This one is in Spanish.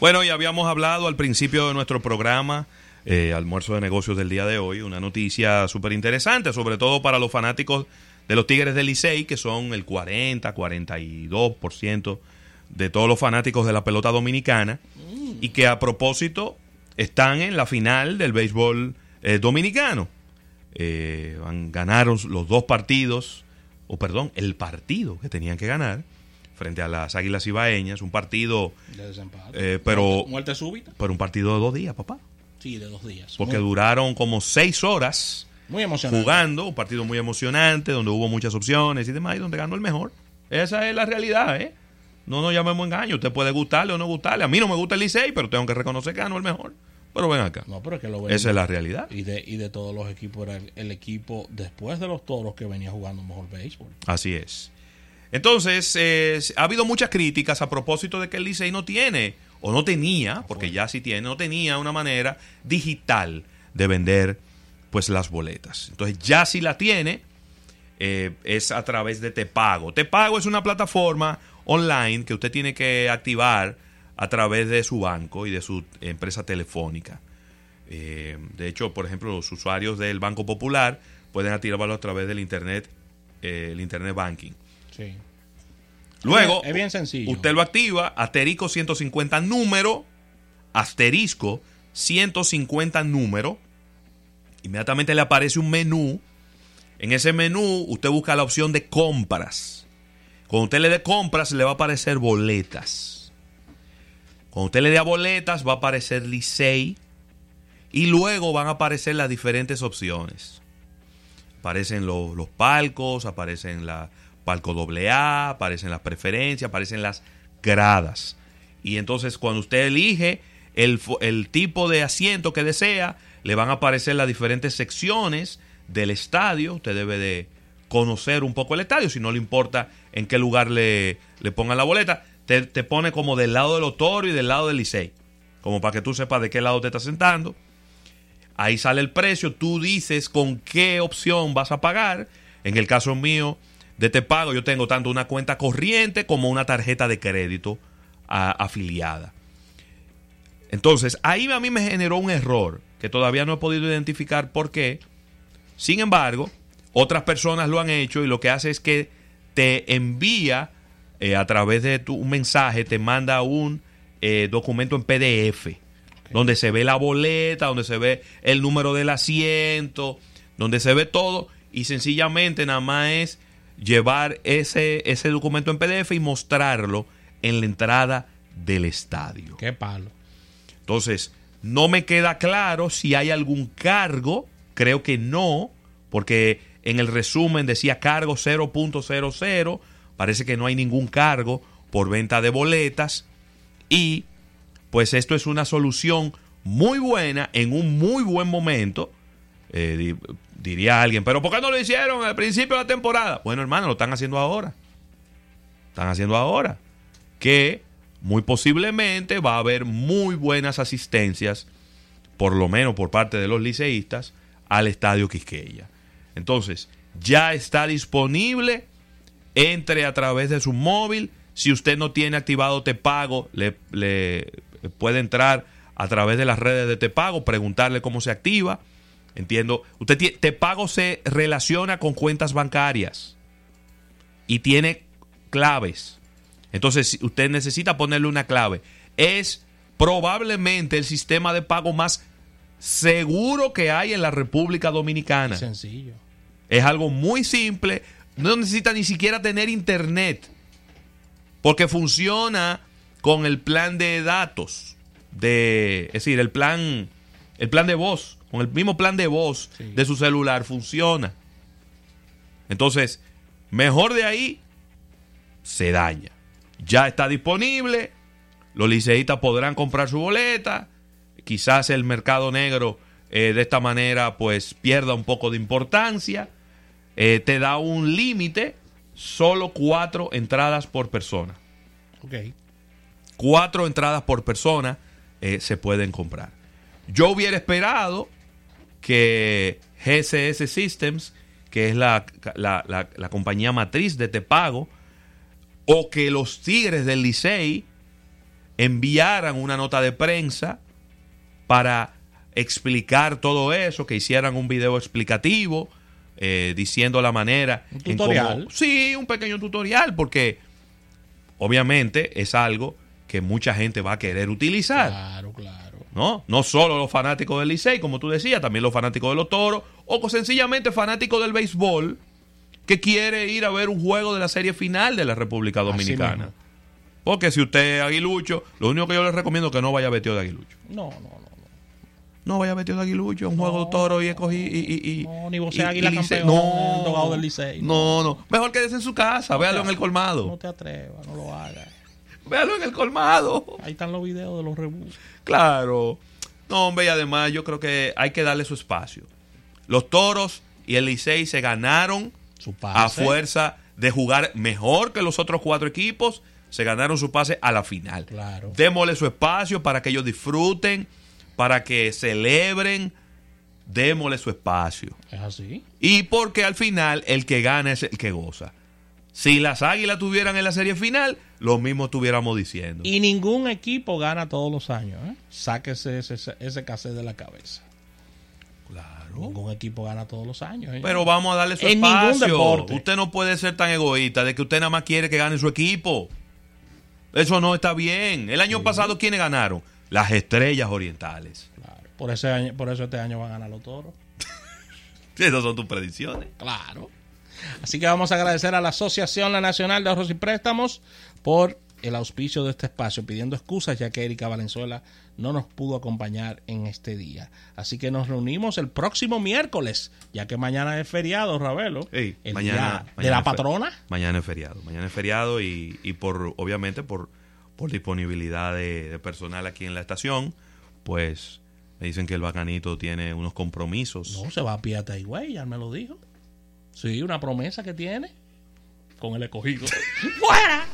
Bueno, ya habíamos hablado al principio de nuestro programa, eh, almuerzo de negocios del día de hoy, una noticia súper interesante, sobre todo para los fanáticos de los Tigres del Licey, que son el 40, 42% de todos los fanáticos de la pelota dominicana, y que a propósito están en la final del béisbol eh, dominicano. Eh, ganaron los dos partidos, o perdón, el partido que tenían que ganar frente a las Águilas Ibaeñas, un partido, De desempate. Eh, pero- Muerte, súbita. pero un partido de dos días, papá, Sí, de dos días. porque muy, duraron como seis horas muy emocionante. jugando, un partido muy emocionante, donde hubo muchas opciones y demás, y donde ganó el mejor. Esa es la realidad, ¿eh? No nos llamemos engaño. Usted puede gustarle o no gustarle. A mí no me gusta el Licey, pero tengo que reconocer que ganó el mejor. Pero ven acá. No, pero es que lo Esa es la realidad. Y de, y de todos los equipos, era el, el equipo después de los toros que venía jugando mejor béisbol. Así es. Entonces, eh, ha habido muchas críticas a propósito de que el Licey no tiene, o no tenía, porque ya sí tiene, no tenía una manera digital de vender pues las boletas. Entonces, ya sí la tiene, eh, es a través de Tepago. Tepago es una plataforma online que usted tiene que activar a través de su banco y de su empresa telefónica. Eh, de hecho, por ejemplo, los usuarios del Banco Popular pueden activarlo a través del Internet, eh, el Internet Banking. Sí. Luego, Es bien sencillo. usted lo activa, asterisco 150 número, asterisco 150 número, inmediatamente le aparece un menú. En ese menú usted busca la opción de compras. Cuando usted le dé compras le va a aparecer boletas. Cuando usted le dé a boletas va a aparecer Licey y luego van a aparecer las diferentes opciones. Aparecen los, los palcos, aparecen la palco AA, aparecen las preferencias, aparecen las gradas. Y entonces cuando usted elige el, tipo de asiento que desea, le van a aparecer las diferentes secciones del estadio. Usted debe de conocer un poco el estadio, si no le importa en qué lugar le, le pongan la boleta. Te, te pone como del lado del Otorio y del lado del Licey, como para que tú sepas de qué lado te estás sentando. Ahí sale el precio, tú dices con qué opción vas a pagar. En el caso mío de Te Pago, yo tengo tanto una cuenta corriente como una tarjeta de crédito a- afiliada. Entonces, ahí a mí me generó un error que todavía no he podido identificar por qué. Sin embargo, otras personas lo han hecho y lo que hace es que te envía eh, a través de tu un mensaje, te manda un eh, documento en PDF, donde se ve la boleta, donde se ve el número del asiento, donde se ve todo y sencillamente nada más es llevar ese, ese documento en PDF y mostrarlo en la entrada del estadio. Qué palo. Entonces, no me queda claro si hay algún cargo, creo que no, porque en el resumen decía cargo 0.00, parece que no hay ningún cargo por venta de boletas y pues esto es una solución muy buena en un muy buen momento, eh, diría alguien, pero ¿por qué no lo hicieron al principio de la temporada? Bueno, hermano, lo están haciendo ahora. Están haciendo ahora. Que muy posiblemente va a haber muy buenas asistencias, por lo menos por parte de los liceístas, al estadio Quisqueya. Entonces, ya está disponible. Entre a través de su móvil. Si usted no tiene activado Tepago, le, le puede entrar a través de las redes de Tepago, preguntarle cómo se activa. Entiendo. Usted tie- Tepago se relaciona con cuentas bancarias y tiene claves. Entonces, usted necesita ponerle una clave. Es probablemente el sistema de pago más seguro que hay en la República Dominicana. Sencillo. Es algo muy simple. No necesita ni siquiera tener internet. Porque funciona con el plan de datos. De, es decir, el plan, el plan de voz. Con el mismo plan de voz Sí. de su celular funciona. Entonces, mejor de ahí, se daña. Ya está disponible. Los liceístas podrán comprar su boleta. Quizás el mercado negro eh, de esta manera pues pierda un poco de importancia. Eh, te da un límite, solo cuatro entradas por persona. Ok. Cuatro entradas por persona eh, se pueden comprar. Yo hubiera esperado que GCS Systems, que es la, la- la- la compañía matriz de Tepago, o que los Tigres del Licey enviaran una nota de prensa para explicar todo eso, que hicieran un video explicativo eh, diciendo la manera. Un en tutorial. cómo- sí, un pequeño tutorial, porque obviamente es algo que mucha gente va a querer utilizar. Claro, claro. ¿No? No solo los fanáticos del Licey, como tú decías, también los fanáticos de los toros, o sencillamente fanáticos del béisbol que quiere ir a ver un juego de la serie final de la República Dominicana. Porque si usted es aguilucho, lo único que yo le recomiendo es que no vaya vestido de aguilucho. No, no, no. No vaya vestido de aguilucho, un juego de toro y escogí y, y, y- No, ni vos águila campeón, No, del Licey. No, no. Mejor quédese en su casa, véalo en el colmado. No te atrevas, no lo hagas. Véalo en el colmado. Ahí están los videos de los rebus. Claro. No, hombre, y además yo creo que hay que darle su espacio. Los toros y el Licey se ganaron Su a fuerza de jugar mejor que los otros cuatro equipos. Se ganaron su pase a la final. Claro. Démosle su espacio para que ellos disfruten, para que celebren. Démosle su espacio. Es así. Y porque al final el que gana es el que goza. Si las águilas tuvieran en la serie final, lo mismo estuviéramos diciendo. Y ningún equipo gana todos los años. ¿eh? Sáquese ese, ese, cassette de la cabeza. Claro. Ningún equipo gana todos los años. ¿eh? Pero vamos a darle su En ningún espacio. deporte. Usted no puede ser tan egoísta de que usted nada más quiere que gane su equipo. Eso no está bien. El año pasado, ¿quiénes ganaron? Las estrellas orientales. Claro. Por, ese año, por eso este año van a ganar los toros. Esas son tus predicciones. Claro. Así que vamos a agradecer a la Asociación La Nacional de Ahorros y Préstamos por el auspicio de este espacio, pidiendo excusas ya que Erika Valenzuela no nos pudo acompañar en este día. Así que nos reunimos el próximo miércoles, ya que mañana es feriado, Ravelo. El mañana, día de la patrona. Mañana es feriado. Mañana es feriado y, y por, obviamente, por, por disponibilidad de, de personal aquí en la estación, pues me dicen que el bacanito tiene unos compromisos. No, se va a pie a Taigüey, ya me lo dijo. Sí, una promesa que tiene con el escogido. ¡Fuera! Estudio 88.